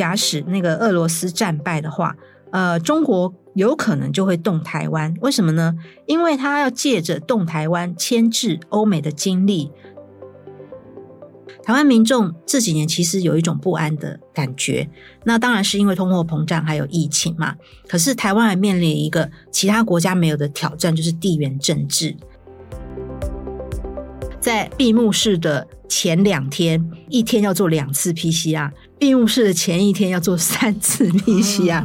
假使那个俄罗斯战败的话，呃，中国有可能就会动台湾。为什么呢？因为他要借着动台湾牵制欧美的精力。台湾民众这几年其实有一种不安的感觉，那当然是因为通货膨胀还有疫情嘛。可是台湾还面临一个其他国家没有的挑战，就是地缘政治。在闭幕式的前两天，一天要做两次 PCR；闭幕式的前一天要做三次 PCR。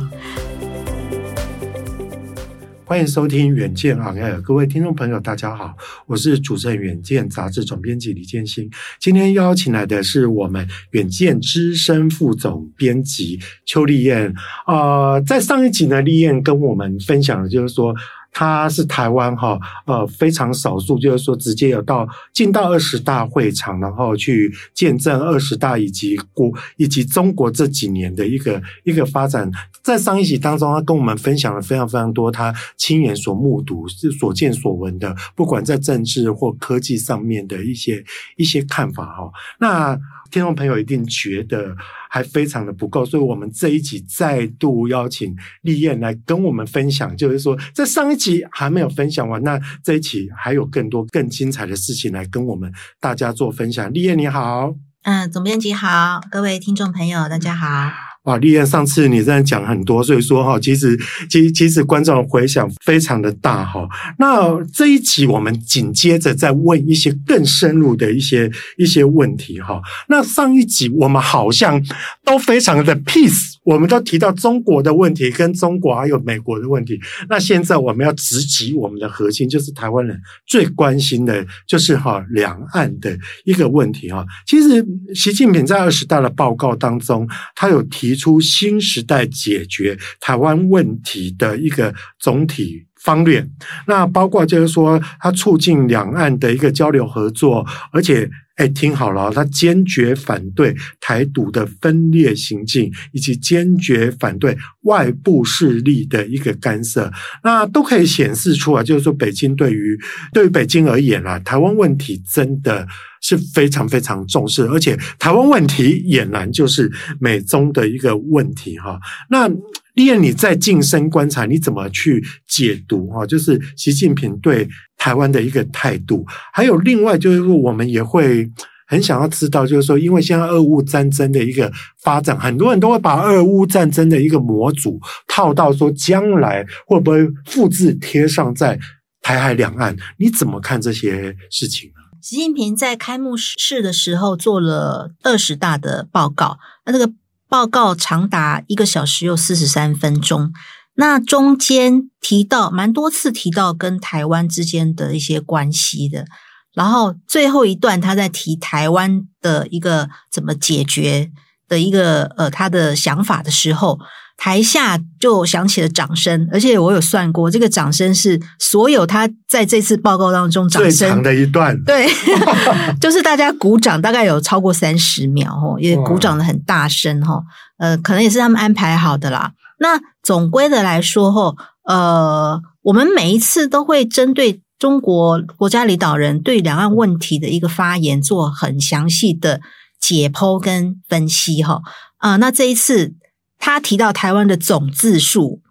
欢迎收听《远见 On Air》，各位听众朋友，大家好，我是主持人《远见》杂志总编辑李建新。今天邀请来的是我们《远见》资深副总编辑邱丽燕。呃，在上一集呢，丽燕跟我们分享的就是说。他是台湾哈呃非常少数，就是说直接有到进到二十大会场，然后去见证二十大以及国以及中国这几年的一个一个发展。在上一集当中，他跟我们分享了非常非常多他亲眼所目睹、是所见所闻的，不管在政治或科技上面的一些一些看法哈。那听众朋友一定觉得。还非常的不够，所以我们这一集再度邀请丽燕来跟我们分享，就是说，在上一集还没有分享完，那这一集还有更多更精彩的事情来跟我们大家做分享。丽燕你好，嗯，总编辑好，各位听众朋友大家好。哇，俐燕，上次你这样讲很多，所以说哈，其实其实其实观众回响非常的大哈。那这一集我们紧接着再问一些更深入的一些一些问题哈。那上一集我们好像都非常的 peace，我们都提到中国的问题跟中国还有美国的问题。那现在我们要直击我们的核心，就是台湾人最关心的，就是哈两岸的一个问题哈。其实习近平在二十大的报告当中，他有提。出新时代解决台湾问题的一个总体方略，那包括就是说，他促进两岸的一个交流合作，而且，哎，听好了，他坚决反对台独的分裂行径，以及坚决反对外部势力的一个干涉，那都可以显示出来，就是说，北京对于对于北京而言啊，台湾问题真的。是非常非常重视，而且台湾问题俨然就是美中的一个问题哈。那俐燕你在近身观察，你怎么去解读哈？就是习近平对台湾的一个态度，还有另外就是说，我们也会很想要知道，就是说，因为现在俄乌战争的一个发展，很多人都会把俄乌战争的一个模组套到说，将来会不会复制贴上在台海两岸？你怎么看这些事情呢？习近平在开幕式的时候做了二十大的报告，那这个报告长达一个小时又四十三分钟，那中间提到蛮多次提到跟台湾之间的一些关系的，然后最后一段他在提台湾的一个怎么解决的一个呃他的想法的时候。台下就响起了掌声，而且我有算过，这个掌声是所有他在这次报告当中掌声最长的一段。对，就是大家鼓掌，大概有超过三十秒，吼，也鼓掌的很大声，吼，呃，可能也是他们安排好的啦。那总归的来说，吼，呃，我们每一次都会针对中国国家领导人对两岸问题的一个发言做很详细的解剖跟分析，哈，啊，那这一次。他提到台湾的总字数，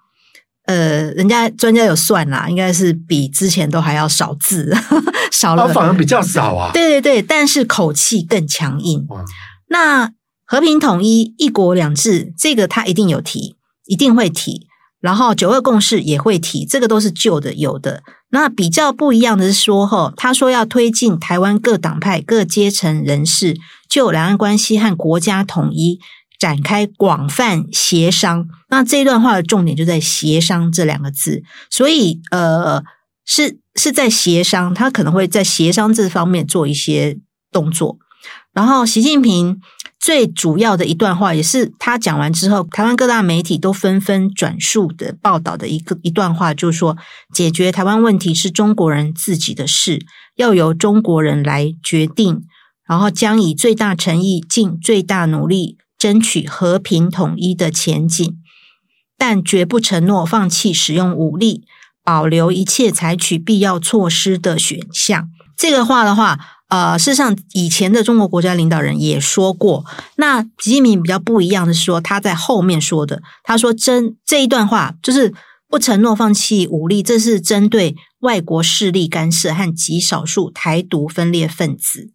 呃，人家专家有算啦，应该是比之前都还要少字，少了，反而比较少啊。对对对，但是口气更强硬。那和平统一、一国两制，这个他一定有提，一定会提。然后九二共识也会提，这个都是旧的有的。那比较不一样的是说，哈，他说要推进台湾各党派、各阶层人士就两岸关系和国家统一。展开广泛协商，那这一段话的重点就在“协商”这两个字，所以呃，是是在协商，他可能会在协商这方面做一些动作。然后，习近平最主要的一段话，也是他讲完之后，台湾各大媒体都纷纷转述的报道的一个一段话，就是说，解决台湾问题是中国人自己的事，要由中国人来决定，然后将以最大诚意、尽最大努力。争取和平统一的前景，但绝不承诺放弃使用武力，保留一切采取必要措施的选项。这个话的话，呃，事实上以前的中国国家领导人也说过，那习近平比较不一样的是说，他在后面说的，他说针这一段话就是不承诺放弃武力，这是针对外国势力干涉和极少数台独分裂分子。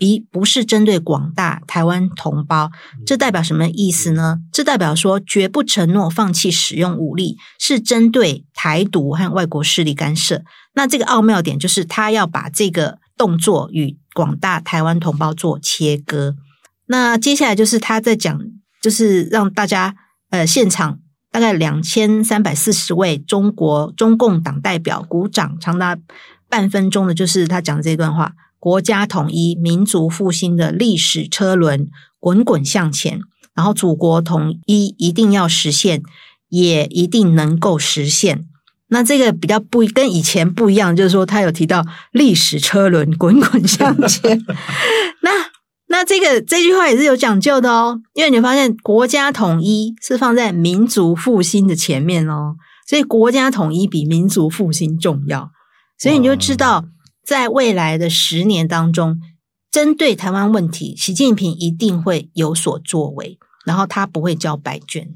一不是针对广大台湾同胞，这代表什么意思呢？这代表说绝不承诺放弃使用武力，是针对台独和外国势力干涉。那这个奥妙点就是他要把这个动作与广大台湾同胞做切割。那接下来就是他在讲，就是让大家呃现场大概两千三百四十位中国中共党代表鼓掌长达半分钟的，就是他讲的这段话。国家统一、民族复兴的历史车轮滚滚向前，然后祖国统一一定要实现，也一定能够实现。那这个比较不跟以前不一样，就是说他有提到历史车轮滚滚向前。那那这个这句话也是有讲究的哦，因为你发现国家统一是放在民族复兴的前面哦，所以国家统一比民族复兴重要，所以你就知道。在未来的十年当中，针对台湾问题，习近平一定会有所作为，然后他不会交白卷。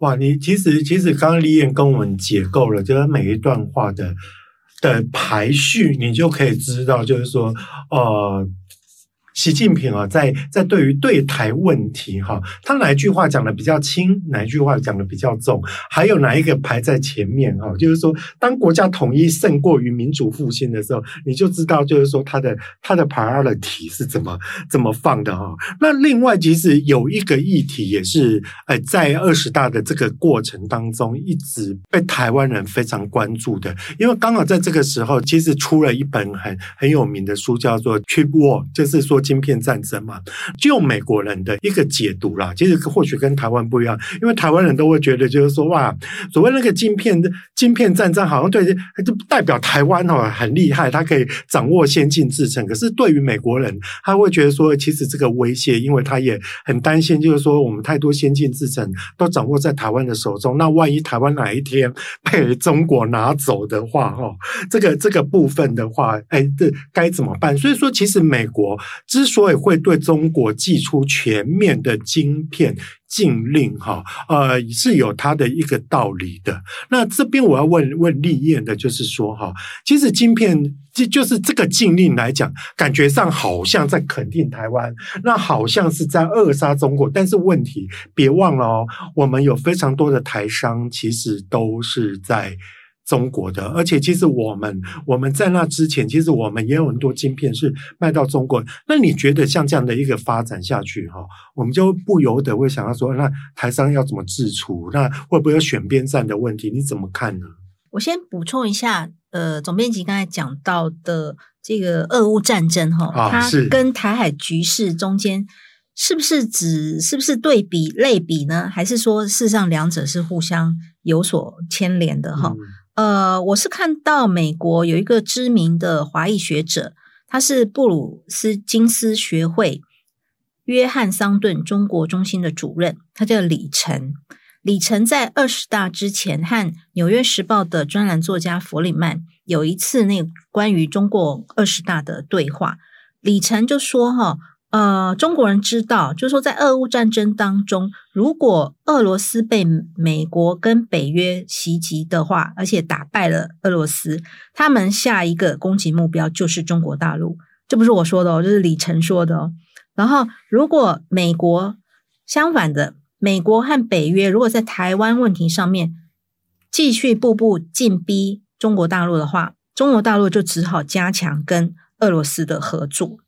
哇，你其实其实刚刚李燕跟我们解构了，就是每一段话的的排序，你就可以知道，就是说，呃。习近平啊，在在对于对台问题哈，他哪一句话讲的比较轻，哪一句话讲的比较重，还有哪一个排在前面哈？就是说，当国家统一胜过于民主复兴的时候，你就知道，就是说他的他的 priority 是怎么怎么放的哈。那另外，其实有一个议题也是，呃，在二十大的这个过程当中，一直被台湾人非常关注的，因为刚好在这个时候，其实出了一本很很有名的书，叫做《Trip War》，就是说。晶片战争嘛，就美国人的一个解读啦。其实或许跟台湾不一样，因为台湾人都会觉得，就是说，哇，所谓那个晶片的晶片战争，好像对，就代表台湾哦很厉害，他可以掌握先进制程。可是对于美国人，他会觉得说，其实这个威胁，因为他也很担心，就是说，我们太多先进制程都掌握在台湾的手中，那万一台湾哪一天被中国拿走的话，哈，这个这个部分的话，哎，这该怎么办？所以说，其实美国。之所以会对中国祭出全面的晶片禁令，哈，呃，是有它的一个道理的。那这边我要问问立燕的，就是说，哈，其实晶片就就是这个禁令来讲，感觉上好像在肯定台湾，那好像是在扼杀中国。但是问题，别忘了哦，我们有非常多的台商，其实都是在。中国的，而且其实我们我们在那之前，其实我们也有很多晶片是卖到中国。那你觉得像这样的一个发展下去，哈，我们就不由得会想要说，那台商要怎么自处？那会不会有选边站的问题？你怎么看呢？我先补充一下，呃，总编辑刚才讲到的这个俄乌战争，哈，它跟台海局势中间是不是指是不是对比类比呢？还是说事实上两者是互相有所牵连的？哈、嗯？呃，我是看到美国有一个知名的华裔学者，他是布鲁斯金斯学会约翰桑顿中国中心的主任，他叫李晨。李晨在二十大之前和《纽约时报》的专栏作家弗里曼有一次那关于中国二十大的对话，李晨就说：“哈。”呃，中国人知道，就是说，在俄乌战争当中，如果俄罗斯被美国跟北约袭击的话，而且打败了俄罗斯，他们下一个攻击目标就是中国大陆。这不是我说的哦，这是李晨说的哦。然后，如果美国相反的，美国和北约如果在台湾问题上面继续步步进逼中国大陆的话，中国大陆就只好加强跟俄罗斯的合作。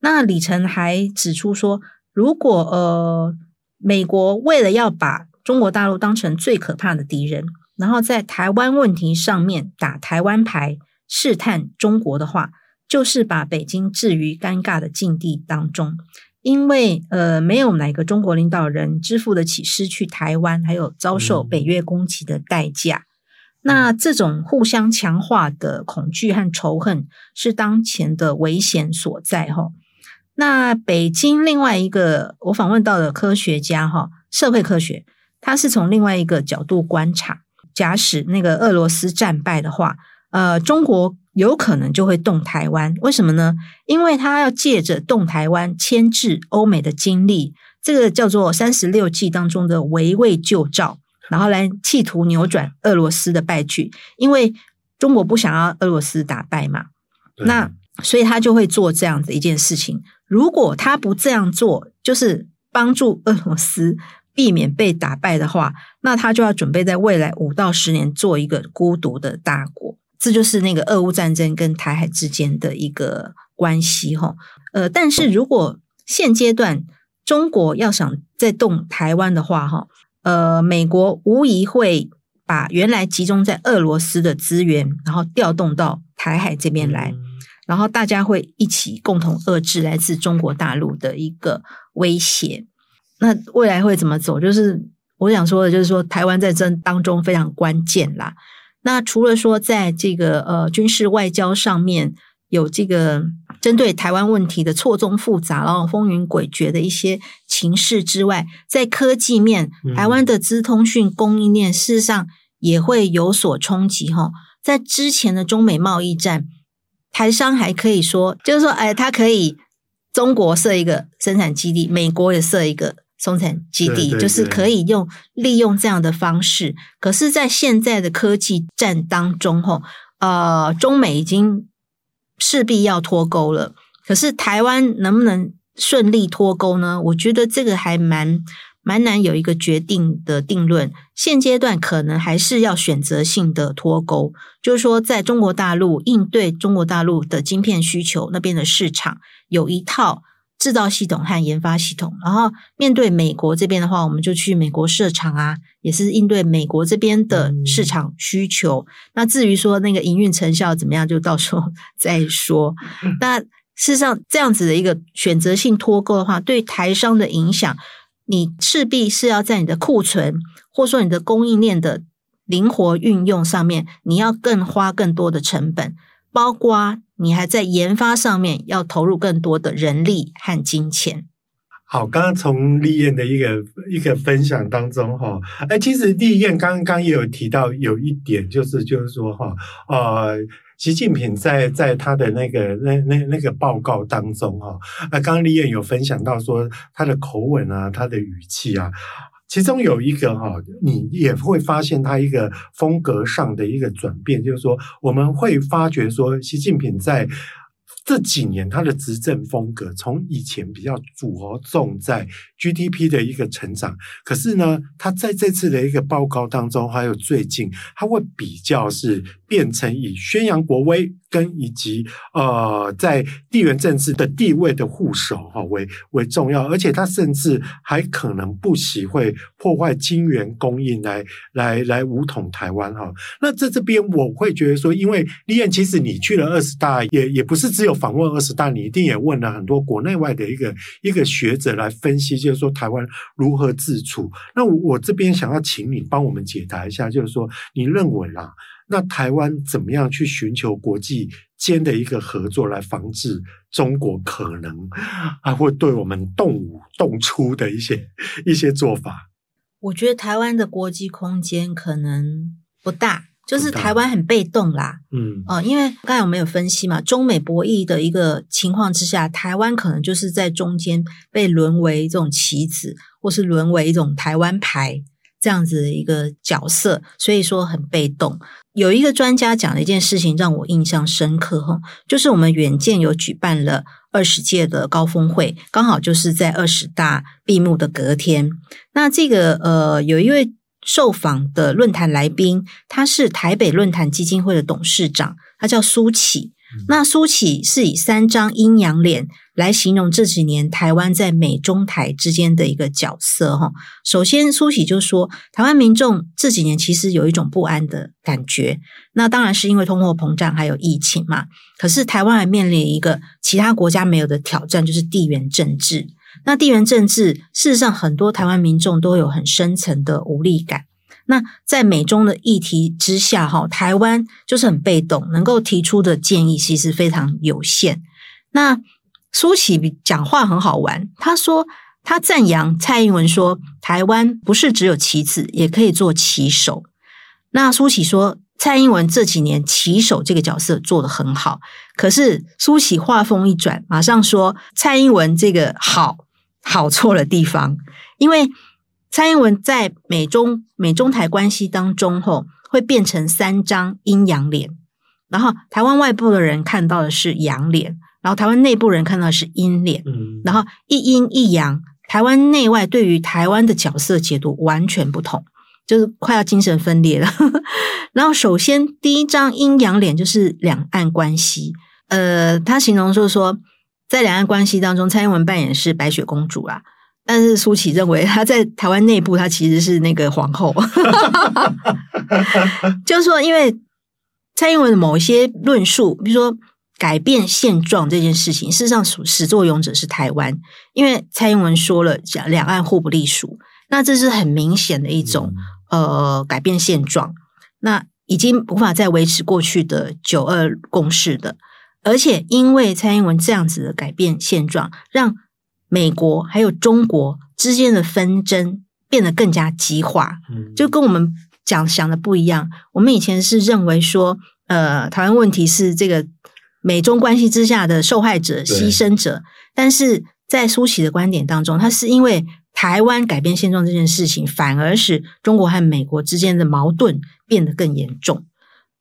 那李晨还指出说，如果呃美国为了要把中国大陆当成最可怕的敌人，然后在台湾问题上面打台湾牌试探中国的话，就是把北京置于尴尬的境地当中，因为呃没有哪个中国领导人支付得起失去台湾还有遭受北约攻击的代价。那这种互相强化的恐惧和仇恨是当前的危险所在，哈。那北京另外一个我访问到的科学家哈，社会科学，他是从另外一个角度观察，假使那个俄罗斯战败的话，呃，中国有可能就会动台湾。为什么呢？因为他要借着动台湾牵制欧美的精力，这个叫做三十六计当中的围魏救赵，然后来企图扭转俄罗斯的败局。因为中国不想要俄罗斯打败嘛，那所以他就会做这样子一件事情。如果他不这样做，就是帮助俄罗斯。避免被打败的话，那他就要准备在未来五到十年做一个孤独的大国。这就是那个俄乌战争跟台海之间的一个关系哈。呃，但是如果现阶段中国要想再动台湾的话哈，呃，美国无疑会把原来集中在俄罗斯的资源，然后调动到台海这边来，然后大家会一起共同遏制来自中国大陆的一个威胁。那未来会怎么走？就是我想说的，就是说台湾在这当中非常关键啦。那除了说在这个呃军事外交上面有这个针对台湾问题的错综复杂，然后风云诡谲的一些情势之外，在科技面，台湾的资通讯供应链事实上也会有所冲击哈。在之前的中美贸易战，台商还可以说，就是说，哎，他可以中国设一个生产基地，美国也设一个。生产基地，对对对，就是可以用利用这样的方式，可是，在现在的科技战当中，吼，呃，中美已经势必要脱钩了。可是，台湾能不能顺利脱钩呢？我觉得这个还蛮蛮难有一个决定的定论。现阶段可能还是要选择性的脱钩，就是说，在中国大陆应对中国大陆的晶片需求那边的市场有一套。制造系统和研发系统，然后面对美国这边的话，我们就去美国设厂啊，也是应对美国这边的市场需求。嗯、那至于说那个营运成效怎么样，就到时候 再说。嗯、那事实上，这样子的一个选择性脱钩的话，对台商的影响，你势必是要在你的库存，或说你的供应链的灵活运用上面，你要更花更多的成本，包括。你还在研发上面要投入更多的人力和金钱。好，刚刚从立燕的一个一个分享当中哈，哎，其实立燕刚刚也有提到有一点，就是就是说哈，呃，习近平在在他的那个那那那个报告当中哈，那刚刚立燕有分享到说他的口吻啊，他的语气啊。其中有一个哈，你也会发现他一个风格上的一个转变，就是说我们会发觉说，习近平在。这几年他的执政风格，从以前比较着重在 GDP 的一个成长，可是呢，他在这次的一个报告当中，还有最近，他会比较是变成以宣扬国威跟以及呃在地缘政治的地位的护守哈为为重要，而且他甚至还可能不惜会破坏金元供应来来来武统台湾哈。那在这边我会觉得说，因为立燕其实你去了二十大，也也不是只有。访问二十大，你一定也问了很多国内外的一个一个学者来分析，就是说台湾如何自处。那我这边想要请你帮我们解答一下，就是说你认为啦，那台湾怎么样去寻求国际间的一个合作，来防止中国可能还会对我们动武动粗的一些一些做法？我觉得台湾的国际空间可能不大。就是台湾很被动啦，嗯，哦，因为刚才我们有分析嘛，中美博弈的一个情况之下，台湾可能就是在中间被沦为这种棋子，或是沦为一种台湾牌这样子的一个角色，所以说很被动。有一个专家讲的一件事情让我印象深刻哈，就是我们远见有举办了二十届的高峰会，刚好就是在二十大闭幕的隔天，那这个呃有一位。受访的论坛来宾，他是台北论坛基金会的董事长，他叫苏起。那苏起是以三张阴阳脸来形容这几年台湾在美中台之间的一个角色。哈，首先苏起就说，台湾民众这几年其实有一种不安的感觉，那当然是因为通货膨胀还有疫情嘛。可是台湾还面临一个其他国家没有的挑战，就是地缘政治。那地缘政治，事实上很多台湾民众都有很深层的无力感。那在美中的议题之下，哈，台湾就是很被动，能够提出的建议其实非常有限。那苏起讲话很好玩，他说他赞扬蔡英文说，台湾不是只有棋子，也可以做棋手。那苏起说。蔡英文这几年棋手这个角色做得很好，可是苏起话锋一转，马上说蔡英文这个好好错了地方，因为蔡英文在美中美中台关系当中后会变成三张阴阳脸，然后台湾外部的人看到的是阳脸，然后台湾内部人看到的是阴脸，然后一阴一阳，台湾内外对于台湾的角色解读完全不同。就是快要精神分裂了。然后，首先第一张阴阳脸就是两岸关系。呃，他形容就是说，在两岸关系当中，蔡英文扮演是白雪公主啦，但是舒淇认为他在台湾内部，他其实是那个皇后。就是说，因为蔡英文的某一些论述，比如说改变现状这件事情，事实上始作俑者是台湾，因为蔡英文说了讲两岸互不隶属，那这是很明显的一种。呃，改变现状，那已经无法再维持过去的九二共识的，而且因为蔡英文这样子的改变现状，让美国还有中国之间的纷争变得更加激化，就跟我们讲想的不一样。我们以前是认为说，呃，台湾问题是这个美中关系之下的受害者、牺牲者，但是在苏起的观点当中，他是因为。台湾改变现状这件事情，反而使中国和美国之间的矛盾变得更严重。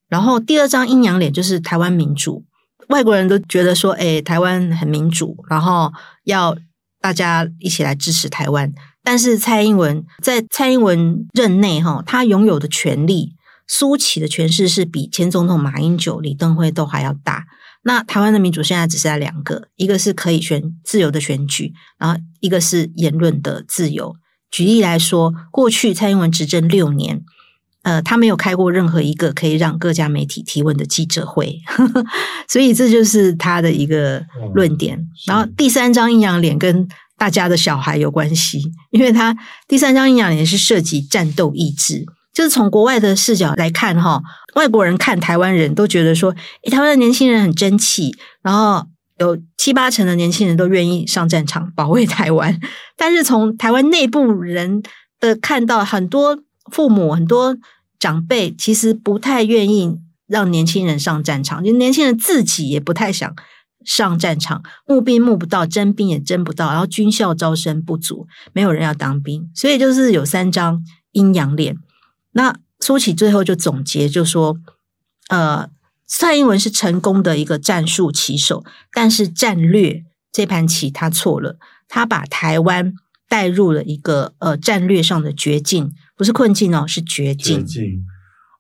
然后第二张阴阳脸就是台湾民主，外国人都觉得说，诶，台湾很民主，然后要大家一起来支持台湾。但是蔡英文在蔡英文任内，哈，他拥有的权力，苏起的权势是比前总统马英九、李登辉都还要大。那台湾的民主现在只剩下两个，一个是可以选自由的选举，然后一个是言论的自由。举例来说，过去蔡英文执政六年，呃，他没有开过任何一个可以让各家媒体提问的记者会，所以这就是他的一个论点。嗯、然后第三张阴阳脸跟大家的小孩有关系，因为他第三张阴阳脸是涉及战斗意志。就是从国外的视角来看，哈，外国人看台湾人都觉得说，诶，台湾的年轻人很争气，然后有七八成的年轻人都愿意上战场保卫台湾。但是从台湾内部人的看到，很多父母、很多长辈其实不太愿意让年轻人上战场，就年轻人自己也不太想上战场，募兵募不到，征兵也征不到，然后军校招生不足，没有人要当兵，所以就是有三张阴阳脸。那苏起最后就总结，就说，呃，蔡英文是成功的一个战术棋手，但是战略这盘棋他错了，他把台湾带入了一个呃战略上的绝境，不是困境哦，是绝境。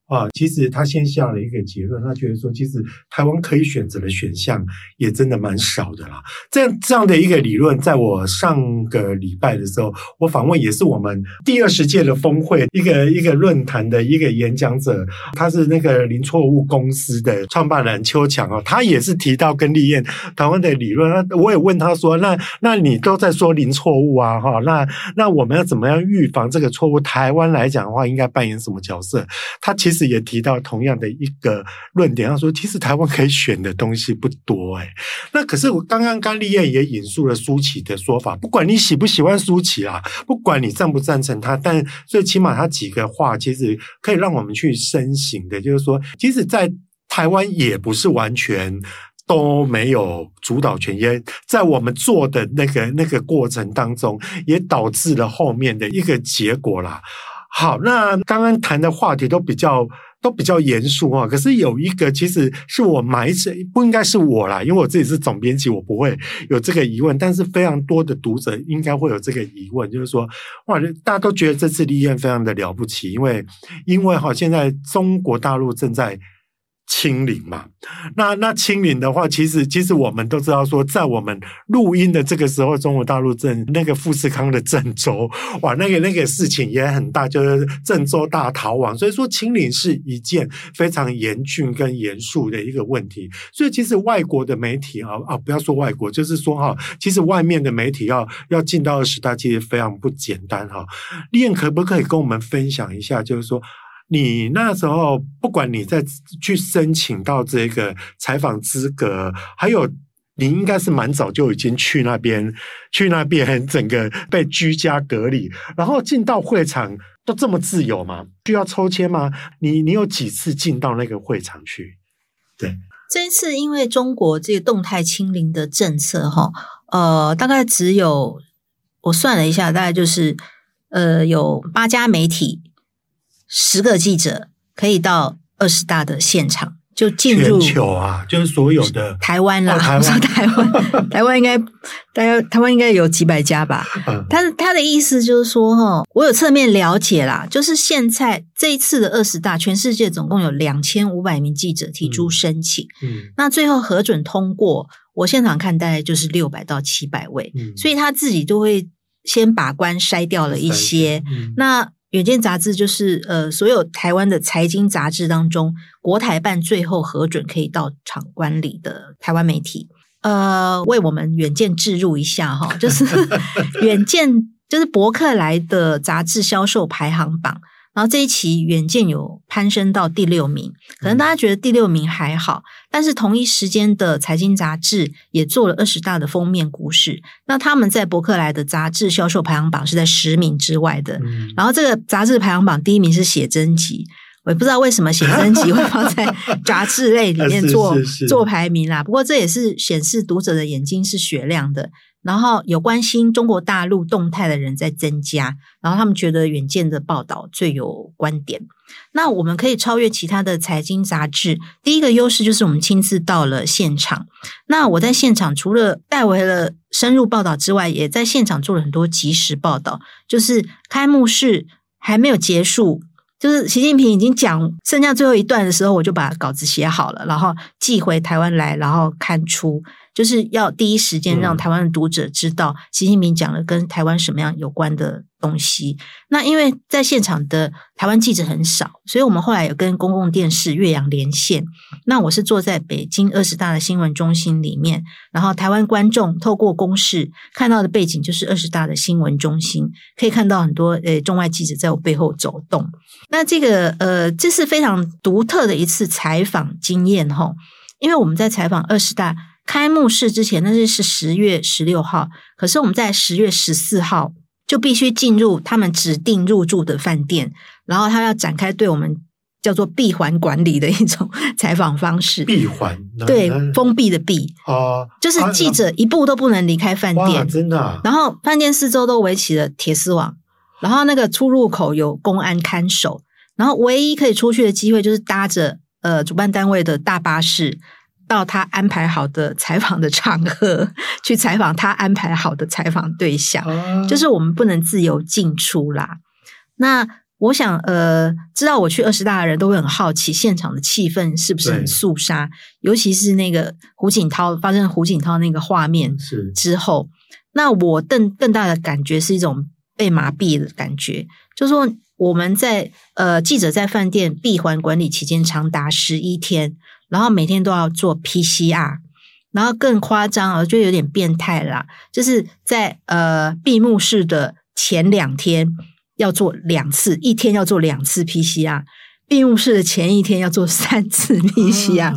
啊，其实他先下了一个结论，他觉得说，其实台湾可以选择的选项也真的蛮少的啦。这样这样的一个理论，在我上个礼拜的时候，我访问也是我们第二十届的峰会一个一个论坛的一个演讲者，他是那个零错误公司的创办人邱强啊，他也是提到跟立燕台湾的理论。那我也问他说，那那你都在说零错误啊，哈，那那我们要怎么样预防这个错误？台湾来讲的话，应该扮演什么角色？他其实。也提到同样的一个论点，他说：“其实台湾可以选的东西不多，哎，那可是我刚刚甘立燕也引述了苏起的说法，不管你喜不喜欢苏起啊，不管你赞不赞成他，但最起码他几个话其实可以让我们去深省的，就是说，即使，在台湾也不是完全都没有主导权，也在我们做的那个那个过程当中，也导致了后面的一个结果啦。”好，那刚刚谈的话题都比较都比较严肃啊。可是有一个，其实是我埋着，不应该是我啦，因为我自己是总编辑，我不会有这个疑问。但是非常多的读者应该会有这个疑问，就是说，哇，大家都觉得这次立院非常的了不起，因为因为哈，现在中国大陆正在。清零嘛，那那清零的话，其实其实我们都知道说，在我们录音的这个时候，中国大陆正那个富士康的郑州，哇，那个那个事情也很大，就是郑州大逃亡。所以说，清零是一件非常严峻跟严肃的一个问题。所以，其实外国的媒体啊啊，不要说外国，就是说哈，其实外面的媒体要要进到二十大，其实非常不简单哈。立燕可不可以跟我们分享一下，就是说，你那时候，不管你在去申请到这个采访资格，还有你应该是蛮早就已经去那边，去那边整个被居家隔离，然后进到会场都这么自由吗？需要抽签吗？你你有几次进到那个会场去？对，这一次因为中国这个动态清零的政策，哈，呃，大概只有我算了一下，大概就是呃有八家媒体，十个记者可以到二十大的现场。就进入全球啊，就是所有的台湾啦，台湾，台湾应该，大概台湾应该有几百家吧。他他的意思就是说，哈，我有侧面了解啦，就是现在这一次的二十大，全世界总共有两千五百名记者提出申请，嗯，那最后核准通过，我现场看大概就是六百到七百位，嗯，所以他自己都会先把关筛掉了一些，嗯，那。远见杂志就是呃，所有台湾的财经杂志当中，国台办最后核准可以到场观礼的台湾媒体，呃，为我们远见置入一下哈，就是 远见就是博客来的杂志销售排行榜。然后这一期远见有攀升到第六名，可能大家觉得第六名还好，但是同一时间的财经杂志也做了二十大的封面故事。那他们在伯克莱的杂志销售排行榜是在十名之外的。然后这个杂志排行榜第一名是写真集，我也不知道为什么写真集会放在 杂志类里面做做排名啦。不过这也是显示读者的眼睛是雪亮的。然后有关心中国大陆动态的人在增加，然后他们觉得远见的报道最有观点。那我们可以超越其他的财经杂志，第一个优势就是我们亲自到了现场。那我在现场除了带回了深入报道之外，也在现场做了很多即时报道。就是开幕式还没有结束，就是习近平已经讲剩下最后一段的时候，我就把稿子写好了，然后寄回台湾来，然后刊出。就是要第一时间让台湾的读者知道习近平讲了跟台湾什么样有关的东西。那因为在现场的台湾记者很少，所以我们后来有跟公共电视岳阳连线。那我是坐在北京二十大的新闻中心里面，然后台湾观众透过公视看到的背景就是二十大的新闻中心，可以看到很多呃中外记者在我背后走动。那这个呃，这是非常独特的一次采访经验哈，因为我们在采访二十大。开幕式之前，那是是十月十六号，可是我们在十月十四号就必须进入他们指定入住的饭店，然后他要展开对我们叫做闭环管理的一种 采访方式。闭环，对，封闭的闭啊，就是记者一步都不能离开饭店，真的啊。然后饭店四周都围起了铁丝网，然后那个出入口有公安看守，然后唯一可以出去的机会就是搭着呃主办单位的大巴士。到他安排好的采访的场合 去采访他安排好的采访对象，啊、就是我们不能自由进出啦。那我想，呃，知道我去二十大的人都会很好奇现场的气氛是不是很肃杀，尤其是那个胡锦涛发生胡锦涛那个画面之后，那我更更大的感觉是一种被麻痹的感觉，就是说我们在呃记者在饭店闭环管理期间长达十一天。然后每天都要做 PCR，然后更夸张，啊，就有点变态啦，就是在呃闭幕式的前两天要做两次，一天要做两次 PCR，闭幕式的前一天要做三次 PCR，啊，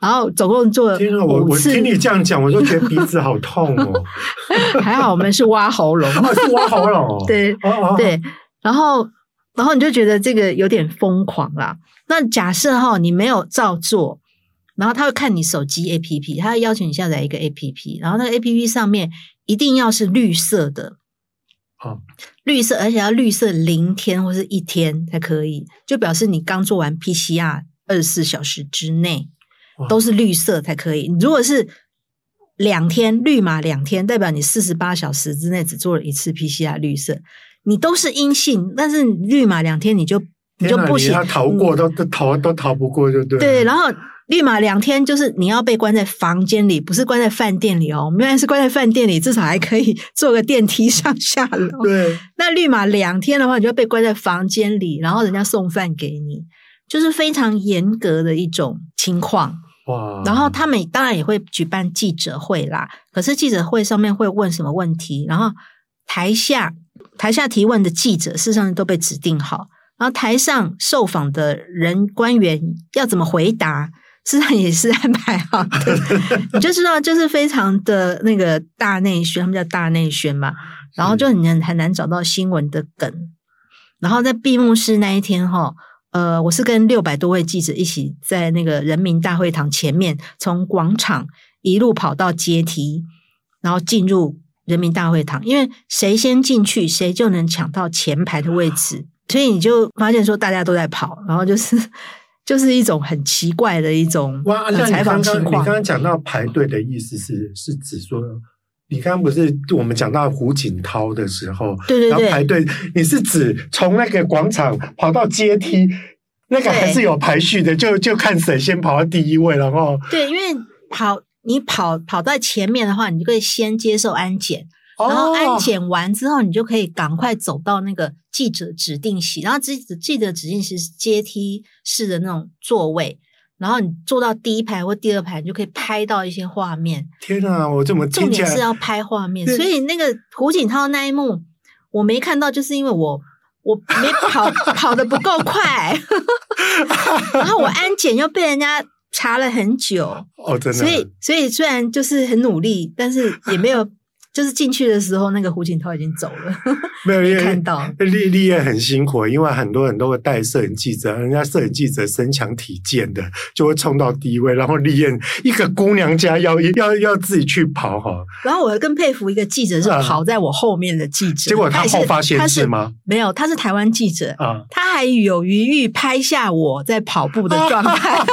然后总共做五次。天啊，我我听你这样讲，我就觉得鼻子好痛哦。还好我们是挖喉咙，是挖喉咙，对对，然后然后你就觉得这个有点疯狂啦。那假设哈，你没有照做。然后他会看你手机 APP，他会邀请你下载一个 APP，然后那个 APP 上面一定要是绿色的，哦，绿色，而且要绿色零天或是一天才可以，就表示你刚做完 PCR 二十四小时之内都是绿色才可以。如果是两天绿码两天，代表你四十八小时之内只做了一次 PCR 绿色，你都是阴性，但是绿码两天你就你就不行，他逃过都都逃都逃不过，就对对，然后。绿码两天就是你要被关在房间里，不是关在饭店里哦。我们原来是关在饭店里，至少还可以坐个电梯上下楼。对，那绿码两天的话，你就要被关在房间里，然后人家送饭给你，就是非常严格的一种情况。哇！然后他们当然也会举办记者会啦，可是记者会上面会问什么问题，然后台下台下提问的记者事实上都被指定好，然后台上受访的人官员要怎么回答。实际上也是安排好的。你就知道，就是非常的那个大内宣，他们叫大内宣嘛。然后就很难很难找到新闻的梗。然后在闭幕式那一天哈，呃，我是跟六百多位记者一起在那个人民大会堂前面，从广场一路跑到阶梯，然后进入人民大会堂。因为谁先进去，谁就能抢到前排的位置。所以你就发现说，大家都在跑，然后就是。就是一种很奇怪的一种采访情况。你刚刚讲到排队的意思是是指说，你刚刚不是我们讲到胡锦涛的时候，对对对，然后排队，你是指从那个广场跑到阶梯，那个还是有排序的，就就看谁先跑到第一位，然后对，因为跑你跑跑在前面的话，你就可以先接受安检。然后安检完之后，你就可以赶快走到那个记者指定席。然后记者记者指定席是阶梯式的那种座位，然后你坐到第一排或第二排，你就可以拍到一些画面。天啊，我这么重点是要拍画面？所以那个胡锦涛那一幕我没看到，就是因为我我没跑 跑的不够快，然后我安检又被人家查了很久。哦，真的。所以所以虽然就是很努力，但是也没有。就是进去的时候，那个胡锦涛已经走了，没有 没看到。立立业很辛苦，因为很多人都会带摄影记者，人家摄影记者身强体健的，就会冲到第一位。然后立业一个姑娘家要要要自己去跑哈。然后我更佩服一个记者是跑在我后面的记者，结果他后发先至吗？没有，他是台湾记者啊，他还有余裕拍下我在跑步的状态。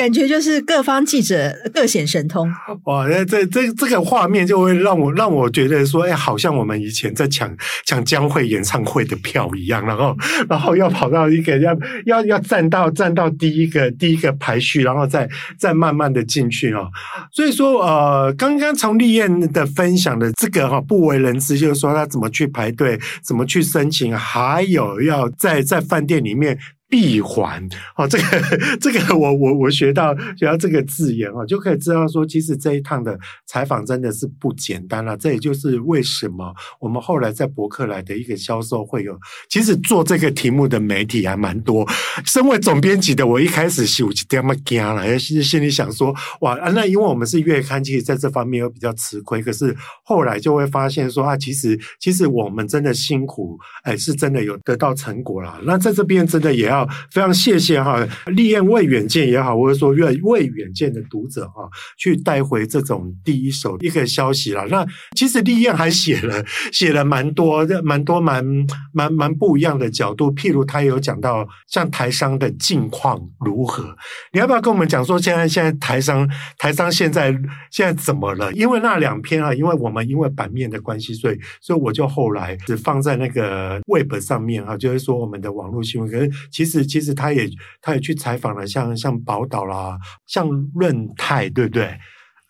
感觉就是各方记者各显神通哇！那这这这个画面就会让我让我觉得说，哎，好像我们以前在抢抢江蕙演唱会的票一样，然后然后要跑到一个要要要站到站到第一个第一个排序，然后再再慢慢的进去哦。所以说，呃，刚刚从立燕的分享的这个哈不为人知，就是说他怎么去排队，怎么去申请，还有要在在饭店里面。闭环哦，这个这个我我我学到学到这个字眼哦，就可以知道说，其实这一趟的采访真的是不简单了。这也就是为什么我们后来在博客来的一个销售会有，其实做这个题目的媒体还蛮多。身为总编辑的我，一开始是有点么惊了，心心里想说，哇，那因为我们是月刊，其实在这方面又比较吃亏。可是后来就会发现说啊，其实其实我们真的辛苦，哎，是真的有得到成果了。那在这边真的也要。非常谢谢哈，立燕为远见也好，或者说为为远见的读者哈，去带回这种第一手一个消息了。那其实立燕还写了 写了蛮多、蛮多、蛮蛮蛮不一样的角度。譬如他有讲到像台商的近况如何，你要不要跟我们讲说现在现在台商台商现在现在怎么了？因为那两篇啊，因为我们因为版面的关系，所以所以我就后来只放在那个 Web 上面哈，就是说我们的网络新闻。可是其实是其实他也他也去采访了像，像像宝岛啦，像润泰，对不对？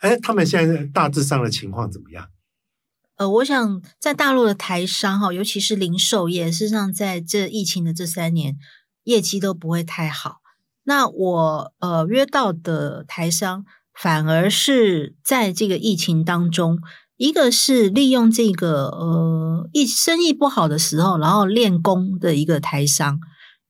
哎，他们现在大致上的情况怎么样？呃，我想在大陆的台商哈，尤其是零售业，事实上在这疫情的这三年，业绩都不会太好。那我呃约到的台商，反而是在这个疫情当中，一个是利用这个呃一生意不好的时候，然后练功的一个台商。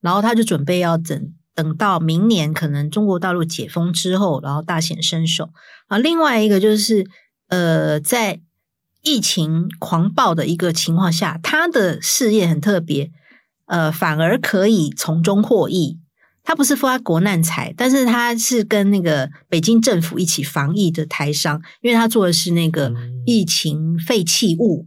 然后他就准备要等等到明年，可能中国大陆解封之后，然后大显身手啊。另外一个就是，呃，在疫情狂暴的一个情况下，他的事业很特别，呃，反而可以从中获益。他不是发国难财，但是他是跟那个北京政府一起防疫的台商，因为他做的是那个疫情废弃物。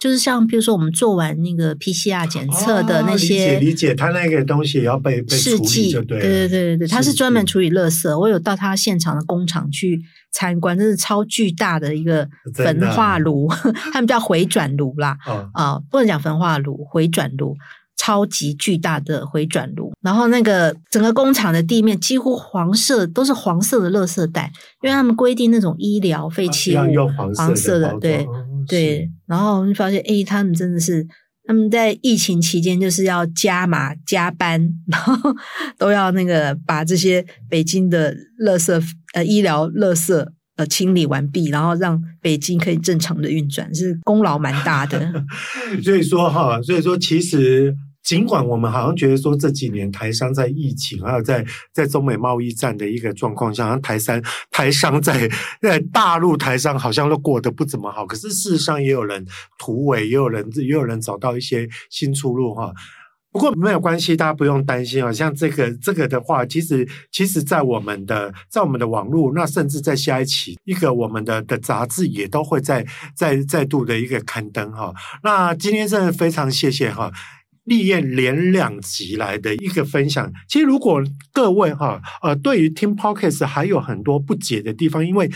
就是像比如说，我们做完那个 PCR 检测的那些，哦、理解理解，他那个东西也要被被处理，就对，对对对对对，他是专门处理垃圾。我有到他现场的工厂去参观，这是超巨大的一个焚化炉，他们叫回转炉啦，啊、哦呃，不能讲焚化炉，回转炉。超级巨大的回转炉，然后那个整个工厂的地面几乎黄色，都是黄色的垃圾袋，因为他们规定那种医疗废弃物黄色，黄色的，对对。然后就发现，哎，他们真的是他们在疫情期间就是要加码加班，然后都要那个把这些北京的垃圾呃医疗垃圾呃清理完毕，然后让北京可以正常的运转，是功劳蛮大的。所以说哈，所以说其实。尽管我们好像觉得说这几年台商在疫情，还有在在中美贸易战的一个状况下，好像台商台商在在大陆台商好像都过得不怎么好。可是事实上也有人突围，也有人也有人找到一些新出路哈。不过没有关系，大家不用担心啊。像这个这个的话，其实其实，在我们的在我们的网络，那甚至在下一期一个我们的的杂志也都会再再再度的一个刊登哈。那今天真的非常谢谢哈。毕业连两集来的一个分享，其实如果各位哈呃对于听 Podcast 还有很多不解的地方，因为。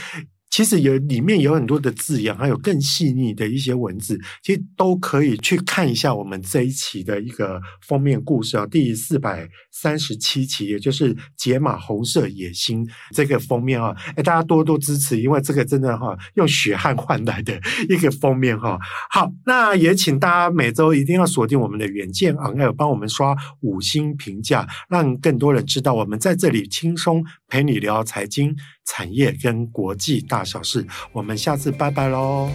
其实有里面有很多的字眼，还有更细腻的一些文字，其实都可以去看一下我们这一期的一个封面故事啊，第四百三十七期，也就是《解码红色野心》这个封面啊，哎，大家多多支持，因为这个真的哈，用血汗换来的一个封面哈。好，那也请大家每周一定要锁定我们的远见 On Air，帮我们刷五星评价，让更多人知道我们在这里轻松陪你聊财经。产业跟国际大小事，我们下次拜拜喽。